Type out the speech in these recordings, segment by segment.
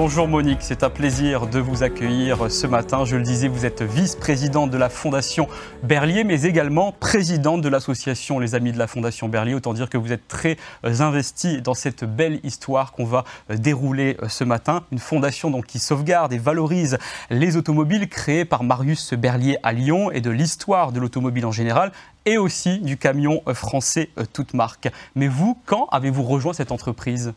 Bonjour Monique, c'est un plaisir de vous accueillir ce matin. Je le disais, vous êtes vice-présidente de la Fondation Berlier, mais également présidente de l'association Les Amis de la Fondation Berlier. Autant dire que vous êtes très euh, investie dans cette belle histoire qu'on va euh, dérouler euh, ce matin. Une fondation donc qui sauvegarde et valorise les automobiles créées par Marius Berlier à Lyon et de l'histoire de l'automobile en général et aussi du camion français toute marque. Mais vous, quand avez-vous rejoint cette entreprise?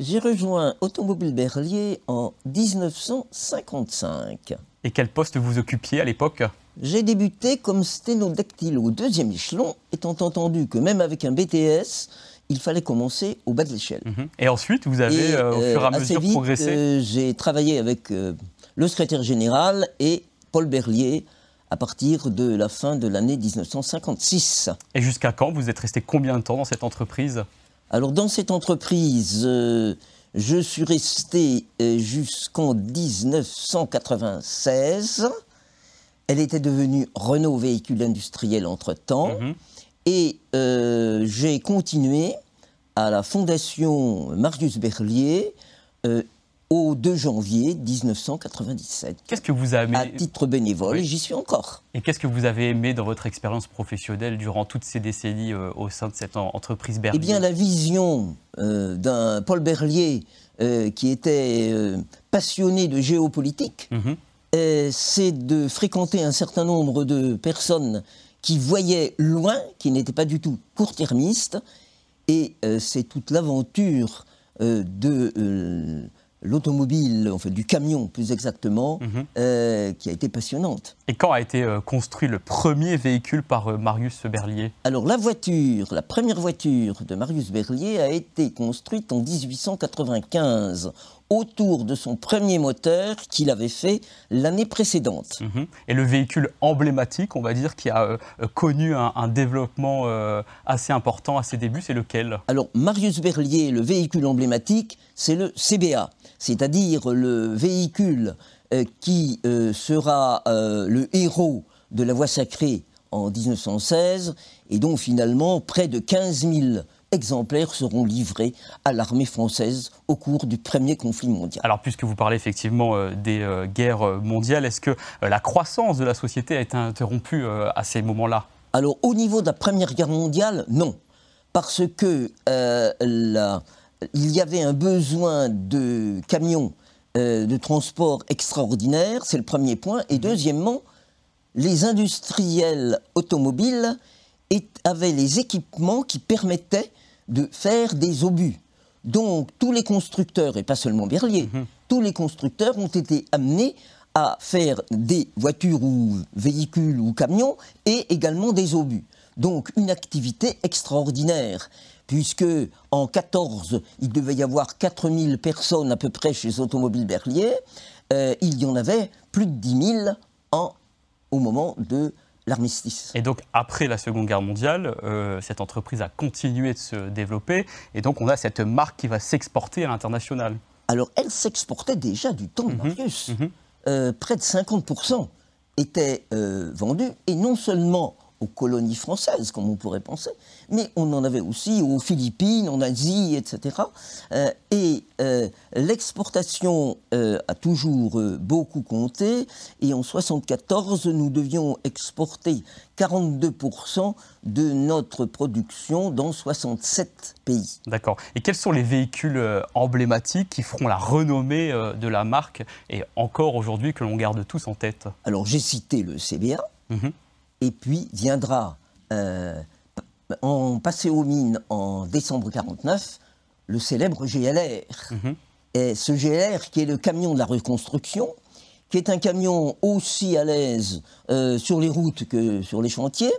J'ai rejoint Automobile Berlier en 1955. Et quel poste vous occupiez à l'époque? J'ai débuté comme sténodactyle au deuxième échelon, étant entendu que même avec un BTS, il fallait commencer au bas de l'échelle. Mhm. Et ensuite, vous avez, euh, au fur et à euh, mesure, progressé euh, J'ai travaillé avec le secrétaire général et Paul Berlier à partir de la fin de l'année 1956. Et jusqu'à quand Vous êtes resté combien de temps dans cette entreprise? Alors dans cette entreprise, euh, je suis resté euh, jusqu'en 1996. Elle était devenue Renault Véhicule Industriel entre-temps. Mhm. Et euh, j'ai continué à la Fondation Marius Berlier au 2 janvier 1997. Qu'est-ce que vous avez À titre bénévole, j'y suis encore. Et qu'est-ce que vous avez aimé dans votre expérience professionnelle durant toutes ces décennies euh, au sein de cette entreprise Berlier Eh bien, la vision euh, d'un Paul Berlier euh, qui était passionné de géopolitique, mhm. c'est de fréquenter un certain nombre de personnes qui voyaient loin, qui n'étaient pas du tout court-termistes, et c'est toute l'aventure de l'automobile, en fait du camion plus exactement, mhm. euh, qui a été passionnante. Et quand a été euh, construit le premier véhicule par euh, Marius Berlier? Alors la voiture, la première voiture de Marius Berlier a été construite en 1895 autour de son premier moteur qu'il avait fait l'année précédente. Mhm. Et le véhicule emblématique, on va dire, qui a connu un, un développement assez important à ses débuts, c'est lequel? Alors Marius Berlier, le véhicule emblématique, c'est le CBA c'est-à-dire le véhicule euh, qui euh, sera euh, le héros de la voie sacrée en 1916 et dont finalement près de 15 000 exemplaires seront livrés à l'armée française au cours du premier conflit mondial. Alors puisque vous parlez effectivement des guerres mondiales, est-ce que la croissance de la société a été interrompue à ces moments-là? Alors au niveau de la Première Guerre mondiale, non. Parce que la, il y avait un besoin de camions euh, de transport extraordinaire, c'est le premier point. Et mhm. deuxièmement, les industriels automobiles avaient les équipements qui permettaient de faire des obus. Donc tous les constructeurs, et pas seulement Berlier, mhm. tous les constructeurs ont été amenés à faire des voitures ou véhicules ou camions et également des obus. Donc une activité extraordinaire puisque en 14, il devait y avoir 4000 personnes à peu près chez Automobile Berlier, euh, il y en avait plus de 10 000 en, au moment de l'armistice. Et donc après la Seconde Guerre mondiale, euh, cette entreprise a continué de se développer, et donc on a cette marque qui va s'exporter à l'international. Alors elle s'exportait déjà du temps de mhm. Marius. Mhm. Euh, près de 50% étaient vendus, et non seulement aux colonies françaises, comme on pourrait penser, mais on en avait aussi aux Philippines, en Asie, etc. et euh, euh, l'exportation euh, a toujours beaucoup compté, et en 1974, nous devions exporter 42% de notre production dans 67 pays. D'accord. Et quels sont les véhicules emblématiques qui feront la renommée de la marque, et encore aujourd'hui que l'on garde tous en tête? Alors j'ai cité le CBA. Mhm. Et puis viendra, euh, en passé aux mines en décembre 49, le célèbre GLR. Mhm. Et ce GLR, qui est le camion de la reconstruction, qui est un camion aussi à l'aise euh, sur les routes que sur les chantiers,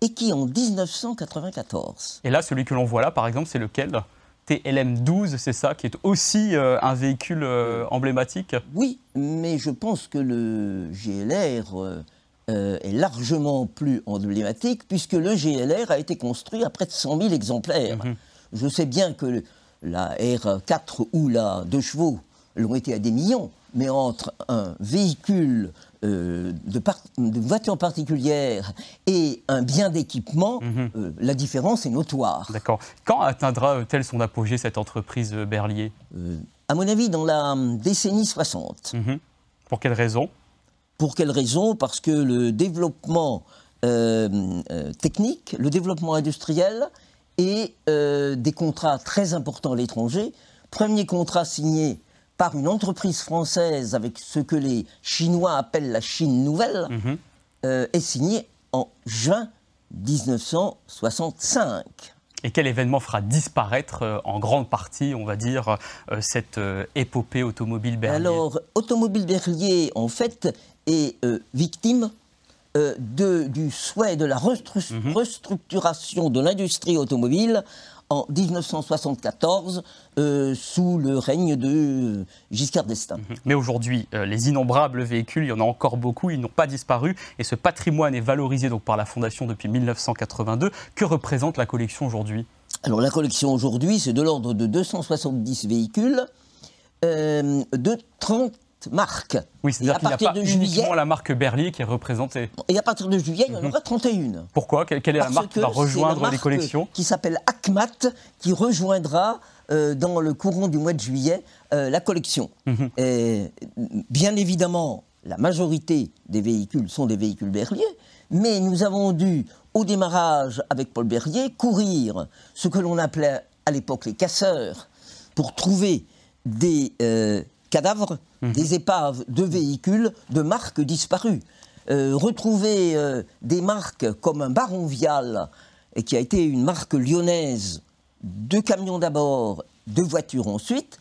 et qui en 1994. Et là, celui que l'on voit là, par exemple, c'est lequel? TLM 12, c'est ça, qui est aussi euh, un véhicule emblématique? Oui, mais je pense que le GLR euh, est largement plus emblématique puisque le GLR a été construit à près de 100 000 exemplaires. Mhm. Je sais bien que la R4 ou la 2 chevaux, l'ont été à des millions, mais entre un véhicule euh, de, de, voiture particulière et un bien d'équipement, mhm. euh, la différence est notoire. D'accord. Quand atteindra-t-elle son apogée, cette entreprise Berlier? À mon avis, dans la décennie 60. Mhm. Pour quelle raison? Pour quelle raison? Parce que le développement technique, le développement industriel et des contrats très importants à l'étranger. Premier contrat signé par une entreprise française avec ce que les Chinois appellent la Chine nouvelle, mhm. euh, est signé en juin 1965. Et quel événement fera disparaître euh, en grande partie, on va dire, euh, cette épopée automobile Berlier? Alors, Automobile Berlier, en fait, est victime de, du souhait de la mhm. restructuration de l'industrie automobile en 1974 euh, sous le règne de Giscard d'Estaing. Mhm. Mais aujourd'hui, euh, les innombrables véhicules, il y en a encore beaucoup, ils n'ont pas disparu et ce patrimoine est valorisé donc par la Fondation depuis 1982. Que représente la collection aujourd'hui? Alors la collection aujourd'hui, c'est de l'ordre de 270 véhicules euh, de 30 marque. Oui, c'est-à-dire qu'il n'y a pas uniquement la marque Berlier qui est représentée. Et à partir de juillet, il y en mhm. aura 31. Pourquoi Quelle est la marque qui va rejoindre les collections Qui s'appelle Acmat, qui rejoindra euh, dans le courant du mois de juillet euh, la collection. Mhm. Et, bien évidemment, la majorité des véhicules sont des véhicules Berlier, mais nous avons dû, au démarrage avec Paul Berlier, courir ce que l'on appelait à l'époque les casseurs pour trouver des euh, cadavres, mhm. des épaves de véhicules de marques disparues. Euh, retrouver euh, des marques comme un Baron Vial, et qui a été une marque lyonnaise, de camions d'abord, de voitures ensuite,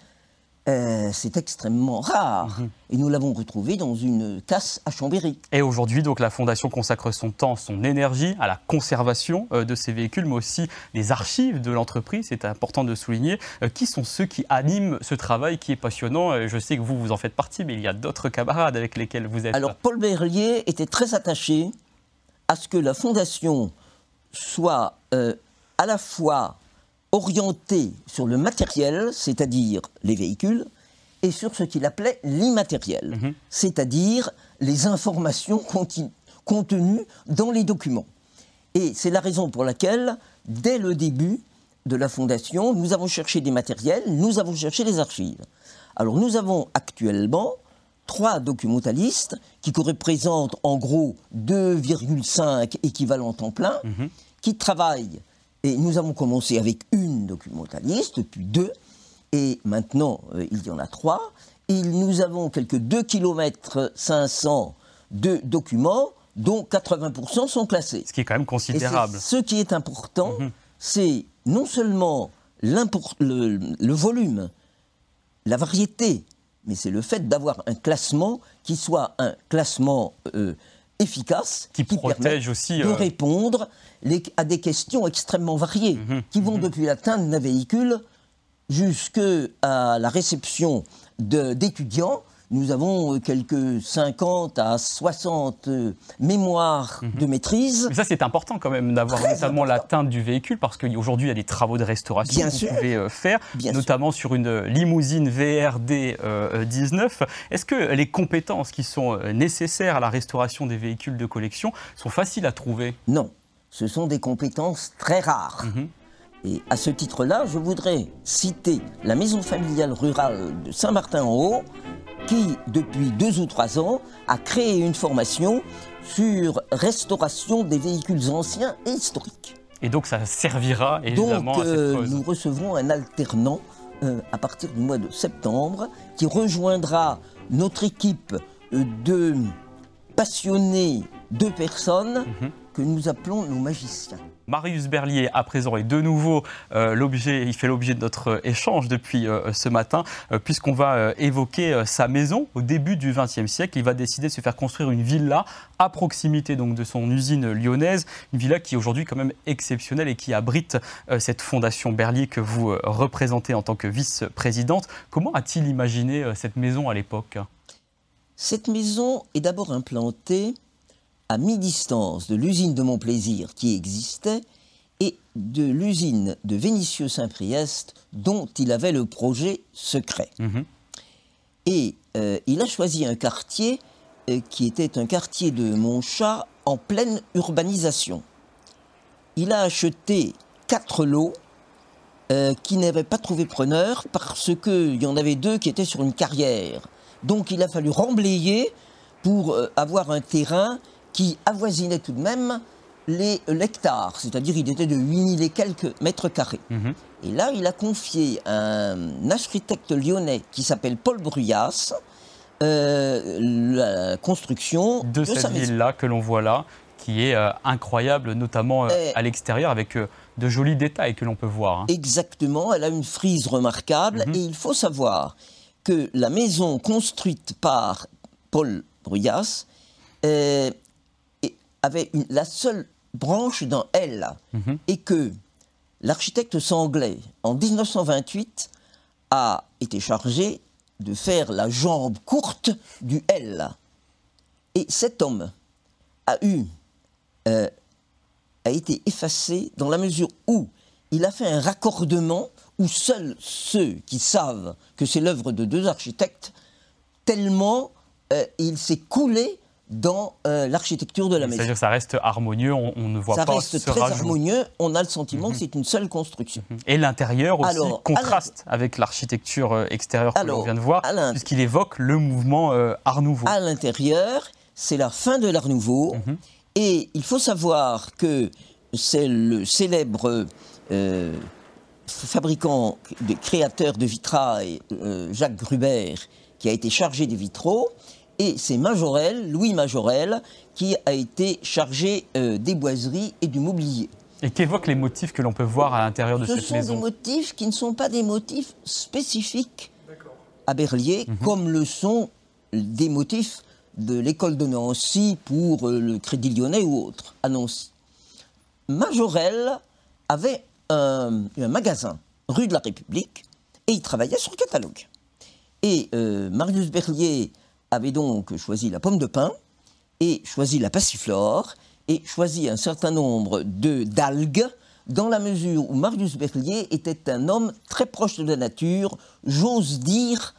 euh, c'est extrêmement rare. Mhm. Et nous l'avons retrouvé dans une casse à Chambéry. Et aujourd'hui, donc, la Fondation consacre son temps, son énergie à la conservation euh, de ces véhicules, mais aussi les archives de l'entreprise. C'est important de souligner. Euh, qui sont ceux qui animent ce travail qui est passionnant Je sais que vous, vous en faites partie, mais il y a d'autres camarades avec lesquels vous êtes. Alors, Paul Berlier était très attaché à ce que la Fondation soit à la fois orienté sur le matériel, c'est-à-dire les véhicules, et sur ce qu'il appelait l'immatériel, mhm. c'est-à-dire les informations contenues dans les documents. Et c'est la raison pour laquelle, dès le début de la Fondation, nous avons cherché des matériels, nous avons cherché des archives. Alors nous avons actuellement trois documentalistes qui représentent en gros 2,5 équivalents temps plein, mhm. qui travaillent et nous avons commencé avec une documentaliste, puis deux, et maintenant euh, il y en a trois. Et nous avons quelques 2 km 500 de documents, dont 80% sont classés. Ce qui est quand même considérable. ce qui est important, mhm. c'est non seulement le, le, volume, la variété, mais c'est le fait d'avoir un classement qui soit un classement euh, efficace, qui, protège aussi de euh, répondre à des questions extrêmement variées, mhm, qui vont mhm. depuis l'atteinte d'un véhicule jusqu'à la réception d'étudiants nous avons euh, quelques 50 à 60 euh, mémoires mhm. de maîtrise. Mais ça, c'est important quand même d'avoir notamment l'atteinte du véhicule, parce qu'aujourd'hui, il y a des travaux de restauration que vous pouvez euh, faire, notamment sur une limousine VRD 19. Est-ce que les compétences qui sont nécessaires à la restauration des véhicules de collection sont faciles à trouver? Non, ce sont des compétences très rares. Mhm. Et à ce titre-là, je voudrais citer la maison familiale rurale de Saint-Martin-en-Haut, qui, depuis deux ou trois ans, a créé une formation sur restauration des véhicules anciens et historiques. Et donc ça servira évidemment donc, à cette euh, Nous recevrons un alternant euh, à partir du mois de septembre qui rejoindra notre équipe euh, de passionnés de personnes mhm. que nous appelons nos magiciens. Marius Berlier, à présent, est de nouveau euh, l'objet, il fait l'objet de notre échange depuis euh, ce matin, euh, puisqu'on va évoquer sa maison au début du XXe siècle. Il va décider de se faire construire une villa à proximité donc, de son usine lyonnaise, une villa qui est aujourd'hui quand même exceptionnelle et qui abrite cette fondation Berlier que vous représentez en tant que vice-présidente. Comment a-t-il imaginé cette maison à l'époque? Cette maison est d'abord implantée à mi-distance de l'usine de Montplaisir qui existait et de l'usine de Vénitieux-Saint-Priest dont il avait le projet secret. Mhm. Et euh, il a choisi un quartier euh, qui était un quartier de Montchat en pleine urbanisation. Il a acheté quatre lots euh, qui n'avaient pas trouvé preneur parce qu'il y en avait deux qui étaient sur une carrière. Donc il a fallu remblayer pour avoir un terrain qui avoisinait tout de même les l'hectare, c'est-à-dire il était de 8000 et quelques mètres carrés. Mhm. Et là, il a confié à un architecte lyonnais qui s'appelle Paul Bruyas euh, la construction de, cette ville-là que l'on voit là, qui est euh, incroyable, notamment euh, à l'extérieur, avec de jolis détails que l'on peut voir. hein. Exactement, elle a une frise remarquable Mhm. et il faut savoir que la maison construite par Paul Bruyas avait une- la seule branche d'un L Mhm. et que l'architecte sanglais, en 1928, a été chargé de faire la jambe courte du L. Et cet homme a eu, euh, a été effacé dans la mesure où il a fait un raccordement où seuls ceux qui savent que c'est l'œuvre de deux architectes, tellement euh, il s'est coulé dans euh, l'architecture de la maison. C'est-à-dire que ça reste harmonieux, on, on ne voit Ça pas reste ce très rajout. harmonieux, on a le sentiment que c'est une seule construction. Et l'intérieur aussi Alors, contraste avec l'architecture euh, extérieure que l'on vient de voir, puisqu'il évoque le mouvement euh, Art Nouveau. À l'intérieur, c'est la fin de l'Art Nouveau. Mhm. Et il faut savoir que c'est le célèbre euh, fabricant, de, créateur de vitrail, Jacques Gruber, qui a été chargé des vitraux. Et c'est Majorel, Louis Majorel, qui a été chargé euh, des boiseries et du mobilier. Et qu'évoquent les motifs que l'on peut voir à l'intérieur de Ce cette sont des maison motifs qui ne sont pas des motifs spécifiques à Berlier, comme le sont des motifs de l'école de Nancy pour euh, le Crédit Lyonnais ou autre, à Nancy. Majorel avait un, un magasin rue de la République et il travaillait sur catalogue. Et euh, Marius Berlier avait donc choisi la pomme de pin et choisi la passiflore et choisi un certain nombre de d'algues dans la mesure où Marius Berlier était un homme très proche de la nature, j'ose dire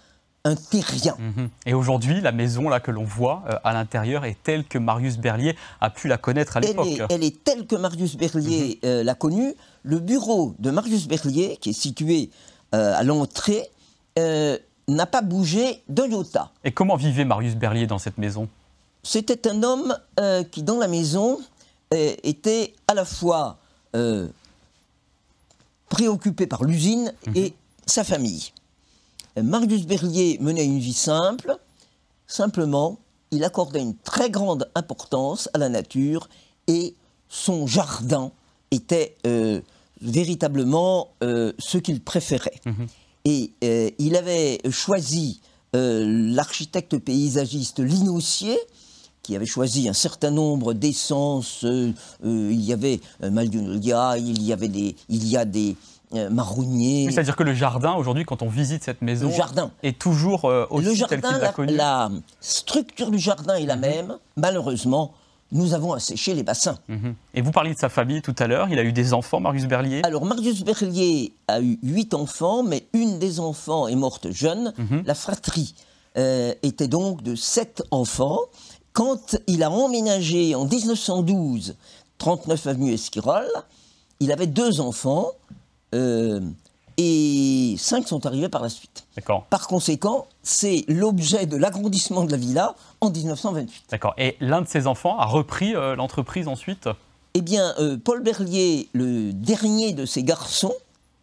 un terrien. Mhm. Et aujourd'hui, la maison là que l'on voit euh, à l'intérieur est telle que Marius Berlier a pu la connaître à l'époque. elle est telle que Marius Berlier euh, l'a connue. Le bureau de Marius Berlier, qui est situé euh, à l'entrée, n'a pas bougé d'un iota. Et comment vivait Marius Berlier dans cette maison? C'était un homme euh, qui, dans la maison, euh, était à la fois euh, préoccupé par l'usine et sa famille. Marius Berlier menait une vie simple, simplement, il accordait une très grande importance à la nature et son jardin était véritablement ce qu'il préférait. Et euh, il avait choisi euh, l'architecte paysagiste Linossier, qui avait choisi un certain nombre d'essences. euh, il y avait Magnolia, il y avait des, il y a des marronniers. Oui, C'est-à-dire que le jardin, aujourd'hui, quand on visite cette maison, Le jardin. est toujours aussi Le tel jardin, qu'il l'a connu. la structure du jardin est la même. Malheureusement, nous avons asséché les bassins. Mhm. Et vous parliez de sa famille tout à l'heure. Il a eu des enfants, Marius Berlier? Alors, Marius Berlier a eu huit enfants, mais une des enfants est morte jeune. La fratrie euh, était donc de sept enfants. Quand il a emménagé en 1912, 39 avenue Esquirol, il avait deux enfants euh, et cinq sont arrivés par la suite. D'accord. Par conséquent, c'est l'objet de l'agrandissement de la villa en 1928. D'accord. Et l'un de ses enfants a repris euh, l'entreprise ensuite? Eh bien, euh, Paul Berlier, le dernier de ses garçons,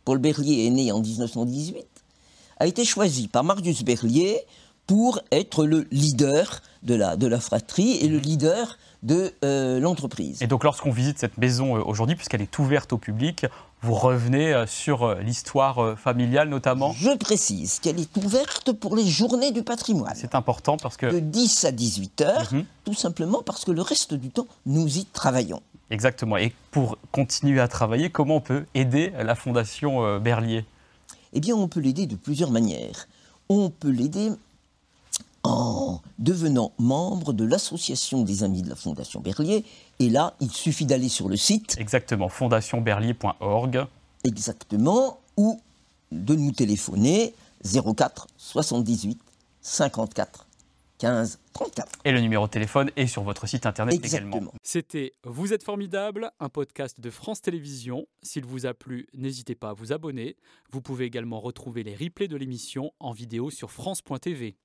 Paul Berlier est né en 1918, a été choisi par Marius Berlier pour être le leader de la, de la fratrie et le leader de euh, l'entreprise. Et donc, lorsqu'on visite cette maison euh, aujourd'hui, puisqu'elle est ouverte au public, vous revenez euh, sur l'histoire familiale notamment? Je précise qu'elle est ouverte pour les journées du patrimoine, C'est important parce que de 10 à 18 heures, Mhm. tout simplement parce que le reste du temps, nous y travaillons. Exactement. Et pour continuer à travailler, comment on peut aider la Fondation Berlier? Eh bien, on peut l'aider de plusieurs manières. On peut l'aider en devenant membre de l'association des amis de la Fondation Berlier. Et là, il suffit d'aller sur le site Exactement, fondationberlier.org. exactement ou de nous téléphoner 04 78 54 15 34. Et le numéro de téléphone est sur votre site internet Exactement. également. C'était Vous êtes formidable, un podcast de France Télévisions. S'il vous a plu, n'hésitez pas à vous abonner. Vous pouvez également retrouver les replays de l'émission en vidéo sur France.tv.